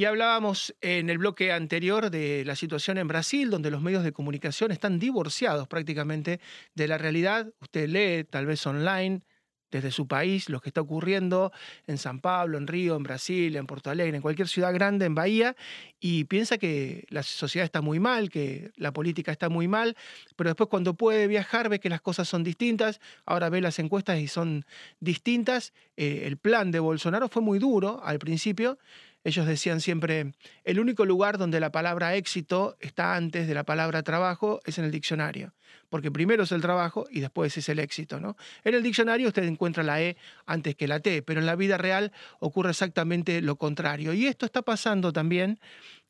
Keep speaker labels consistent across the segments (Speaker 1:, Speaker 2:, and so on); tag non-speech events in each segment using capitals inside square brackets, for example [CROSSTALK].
Speaker 1: Y hablábamos en el bloque anterior de la situación en Brasil, donde los medios de comunicación están divorciados prácticamente de la realidad. Usted lee, tal vez online, desde su país, lo que está ocurriendo en San Pablo, en Río, en Brasil, en Porto Alegre, en cualquier ciudad grande, en Bahía, y piensa que la sociedad está muy mal, que la política está muy mal, pero después cuando puede viajar ve que las cosas son distintas, ahora ve las encuestas y son distintas. Eh, el plan de Bolsonaro fue muy duro al principio, ellos decían siempre, el único lugar donde la palabra éxito está antes de la palabra trabajo es en el diccionario, porque primero es el trabajo y después es el éxito. ¿no? En el diccionario usted encuentra la E antes que la T, pero en la vida real ocurre exactamente lo contrario. Y esto está pasando también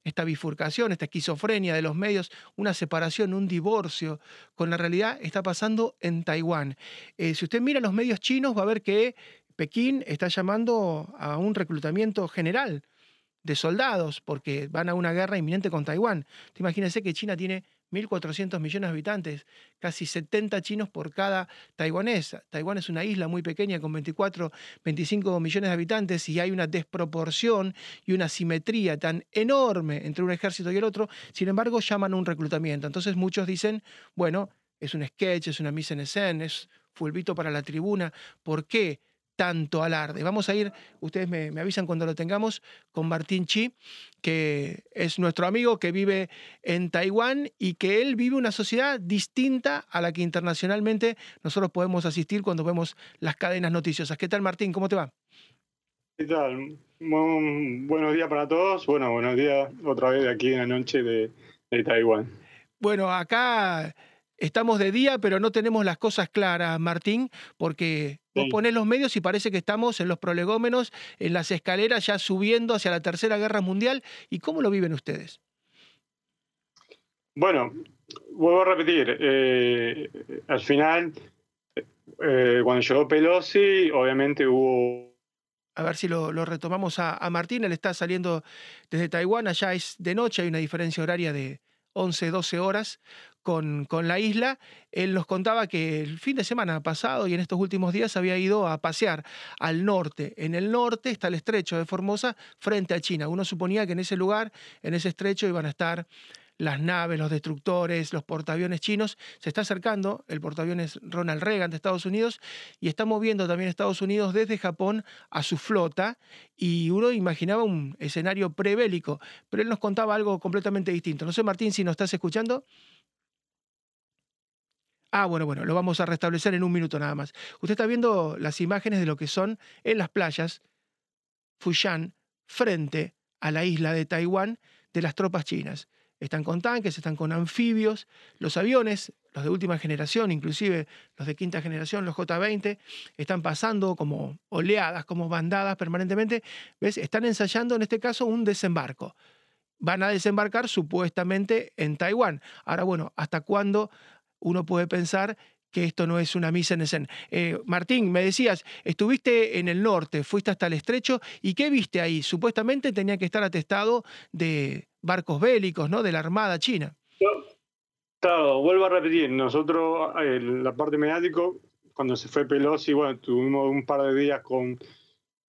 Speaker 1: esta bifurcación, esta esquizofrenia de los medios, una separación, un divorcio con la realidad, está pasando en Taiwán. Eh, si usted mira los medios chinos, va a ver que Pekín está llamando a un reclutamiento general de soldados porque van a una guerra inminente con Taiwán. Imagínense que China tiene 1.400 millones de habitantes, casi 70 chinos por cada taiwanés. Taiwán es una isla muy pequeña con 24, 25 millones de habitantes y hay una desproporción y una simetría tan enorme entre un ejército y el otro. Sin embargo, llaman a un reclutamiento. Entonces muchos dicen, bueno, es un sketch, es una mise en escena, es fulbito para la tribuna. ¿Por qué? Tanto alarde. Vamos a ir, ustedes me, avisan cuando lo tengamos, con Martín Chi, que es nuestro amigo que vive en Taiwán y que él vive una sociedad distinta a la que internacionalmente nosotros podemos asistir cuando vemos las cadenas noticiosas. ¿Qué tal Martín? ¿Cómo te va?
Speaker 2: ¿Qué tal? buenos días para todos. Bueno, buenos días otra vez aquí en la noche de, de Taiwán.
Speaker 1: Bueno, acá estamos de día, pero no tenemos las cosas claras, Martín, porque vos ponés los medios y parece que estamos en los prolegómenos, en las escaleras, ya subiendo hacia la Tercera Guerra Mundial. ¿Y cómo lo viven ustedes?
Speaker 2: Bueno, vuelvo a repetir, eh, al final, eh, cuando llegó Pelosi, obviamente hubo...
Speaker 1: A ver si lo, retomamos a, a Martín, él está saliendo desde Taiwán, allá es de noche, hay una diferencia horaria de 11, 12 horas con, con, la isla, él nos contaba que el fin de semana pasado y en estos últimos días había ido a pasear al norte. En el norte está el estrecho de Formosa frente a China. Uno suponía que en ese lugar, en ese estrecho, iban a estar las naves, los destructores, los portaaviones chinos. Se está acercando el portaaviones Ronald Reagan de Estados Unidos y está moviendo también Estados Unidos desde Japón a su flota y uno imaginaba un escenario prebélico, pero él nos contaba algo completamente distinto. No sé, Martín, si nos estás escuchando. Ah, bueno, bueno, lo vamos a restablecer en un minuto nada más. Usted está viendo las imágenes de lo que son en las playas Fushan frente a la isla de Taiwán de las tropas chinas. Están con tanques, están con anfibios, los aviones, los de última generación, inclusive los de quinta generación, los J-20, están pasando como oleadas, como bandadas permanentemente. ¿Ves? Están ensayando en este caso un desembarco. Van a desembarcar supuestamente en Taiwán. Ahora, bueno, ¿hasta cuándo uno puede pensar que esto no es una misa en escena. Eh, Martín, me decías, estuviste en el norte, fuiste hasta el estrecho, ¿y qué viste ahí? Supuestamente tenía que estar atestado de barcos bélicos, ¿no? De la Armada China.
Speaker 2: Claro, vuelvo a repetir, nosotros, la parte mediático, cuando se fue Pelosi, bueno, tuvimos un par de días con,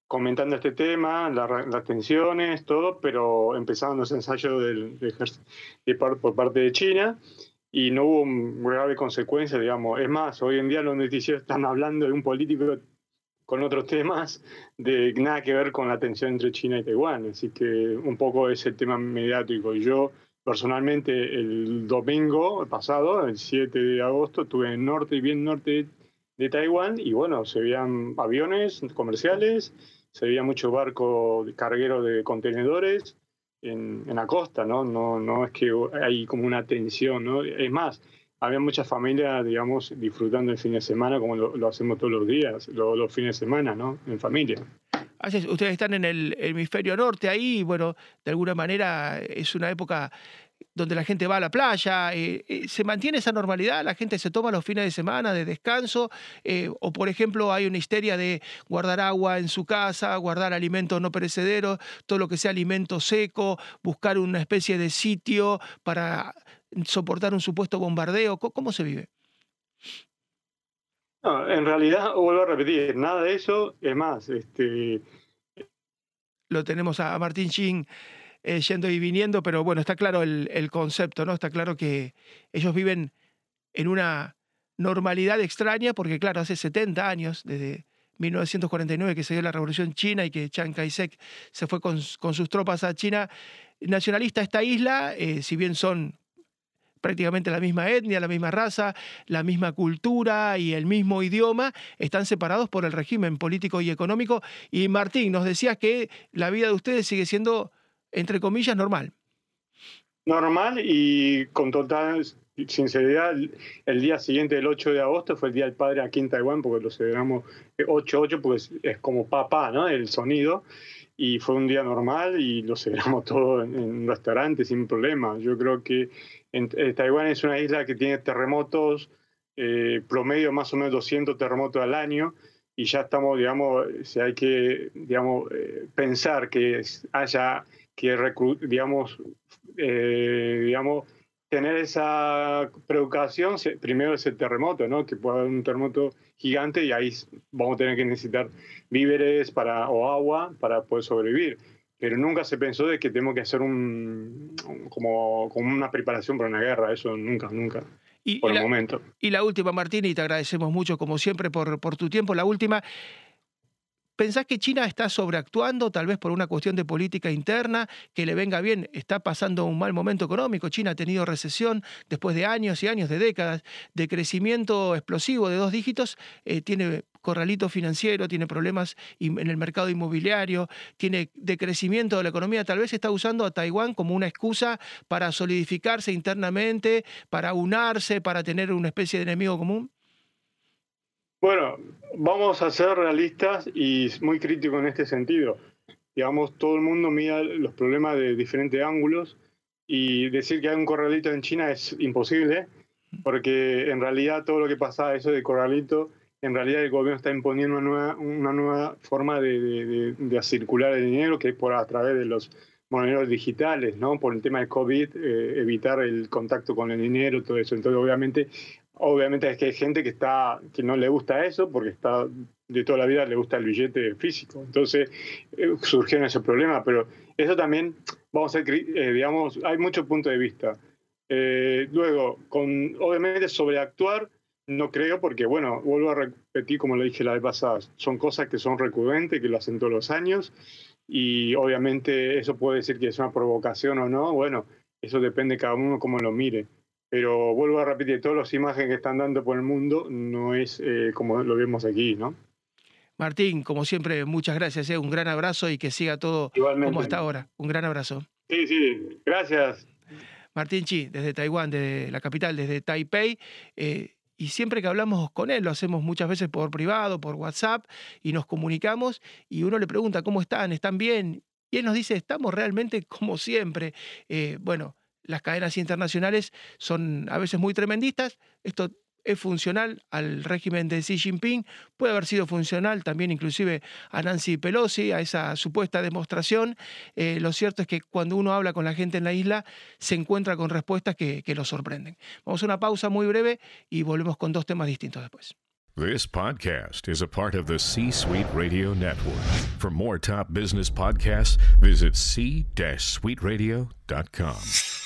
Speaker 2: comentando este tema, las tensiones, todo, pero empezaron los ensayos del, por parte de China y no hubo grave consecuencia, digamos. Es más, hoy en día los noticieros están hablando de un político con otros temas de nada que ver con la tensión entre China y Taiwán. Así que un poco ese tema mediático. Yo personalmente el domingo pasado, el 7 de agosto, estuve en el norte bien norte de Taiwán y bueno, se veían aviones comerciales, se veía mucho barco carguero de contenedores, en, la costa, ¿no? ¿no? No es que hay como una tensión, ¿no? Es más, había muchas familias, digamos, disfrutando el fin de semana como lo, hacemos todos los días, los fines de semana, ¿no? En familia.
Speaker 1: Así ustedes están en el hemisferio norte ahí, bueno, de alguna manera es una época donde la gente va a la playa, eh, eh, ¿se mantiene esa normalidad? ¿La gente se toma los fines de semana de descanso? Eh, ¿O, por ejemplo, hay una histeria de guardar agua en su casa, guardar alimentos no perecederos, todo lo que sea alimento seco, buscar una especie de sitio para soportar un supuesto bombardeo? ¿Cómo, se vive?
Speaker 2: en realidad, vuelvo a repetir, nada de eso. Es más, este...
Speaker 1: Lo tenemos a Martín Chin eh, yendo y viniendo, pero bueno, está claro el, concepto, ¿no? Está claro que ellos viven en una normalidad extraña, porque claro, hace 70 años, desde 1949 que se dio la revolución china y que Chiang Kai-shek se fue con, sus tropas a China nacionalista, esta isla, eh, si bien son prácticamente la misma etnia, la misma raza, la misma cultura y el mismo idioma, están separados por el régimen político y económico. Y Martín, nos decías que la vida de ustedes sigue siendo, entre comillas, normal.
Speaker 2: Normal y con total sinceridad, el día siguiente del 8 de agosto fue el Día del Padre aquí en Taiwán, porque lo celebramos 8-8, porque es, como papá, ¿no? El sonido. Y fue un día normal y lo celebramos [LAUGHS] todo en, un restaurante sin problema. Yo creo que en, eh, Taiwán es una isla que tiene terremotos, eh, promedio más o menos 200 terremotos al año, y ya estamos, digamos, si hay que, digamos, eh, pensar que haya que, digamos, digamos, tener esa preocupación, primero ese terremoto, ¿no? Que puede haber un terremoto gigante y ahí vamos a tener que necesitar víveres para, o agua para poder sobrevivir. Pero nunca se pensó de que tenemos que hacer un, como, como una preparación para una guerra, eso nunca, nunca. Y, por el momento.
Speaker 1: Y la última, Martín, y te agradecemos mucho, como siempre, por, por tu tiempo. La última, ¿Pensás que China está sobreactuando, tal vez por una cuestión de política interna, que le venga bien? Está pasando un mal momento económico. China ha tenido recesión después de años y años, de décadas, de crecimiento explosivo de dos dígitos. Eh, tiene corralito financiero, tiene problemas en el mercado inmobiliario, tiene decrecimiento de la economía. Tal vez está usando a Taiwán como una excusa para solidificarse internamente, para unarse, para tener una especie de enemigo común.
Speaker 2: Bueno, vamos a ser realistas y muy críticos en este sentido. Digamos, todo el mundo mira los problemas de diferentes ángulos y decir que hay un corralito en China es imposible, porque en realidad todo lo que pasa, eso de corralito, en realidad el gobierno está imponiendo una nueva, una nueva forma de, de, circular el dinero, que es por a través de los monedas digitales, ¿no? Por el tema de COVID, eh, evitar el contacto con el dinero, todo eso. Entonces, obviamente, Obviamente es que hay gente que está que no le gusta eso porque está de toda la vida le gusta el billete físico. Entonces eh, surgieron esos problemas, pero eso también, vamos a eh, digamos, hay muchos puntos de vista. Eh, luego, con, obviamente sobreactuar, no creo, porque bueno, vuelvo a repetir como lo dije la vez pasada, son cosas que son recurrentes, que lo hacen todos los años, y obviamente eso puede decir que es una provocación o no, bueno, eso depende de cada uno cómo lo mire. Pero vuelvo a repetir, todas las imágenes que están dando por el mundo no es eh, como lo vemos aquí, ¿no?
Speaker 1: Martín, como siempre, muchas gracias. Eh. Un gran abrazo y que siga todo como hasta ahora. Un gran abrazo.
Speaker 2: Sí, sí, gracias.
Speaker 1: Martín Chi, desde Taiwán, desde la capital, desde Taipei. Eh, y siempre que hablamos con él, lo hacemos muchas veces por privado, por WhatsApp, y nos comunicamos y uno le pregunta cómo están, están bien. Y él nos dice, estamos realmente como siempre. bueno, las cadenas internacionales son a veces muy tremendistas. Esto es funcional al régimen de Xi Jinping, puede haber sido funcional también inclusive a Nancy Pelosi, a esa supuesta demostración. Eh, lo cierto es que cuando uno habla con la gente en la isla se encuentra con respuestas que, que lo sorprenden. Vamos a una pausa muy breve y volvemos con dos temas distintos después.
Speaker 3: This podcast is a part of the C Suite Radio Network. For more top business podcasts, visit c-suiteradio.com.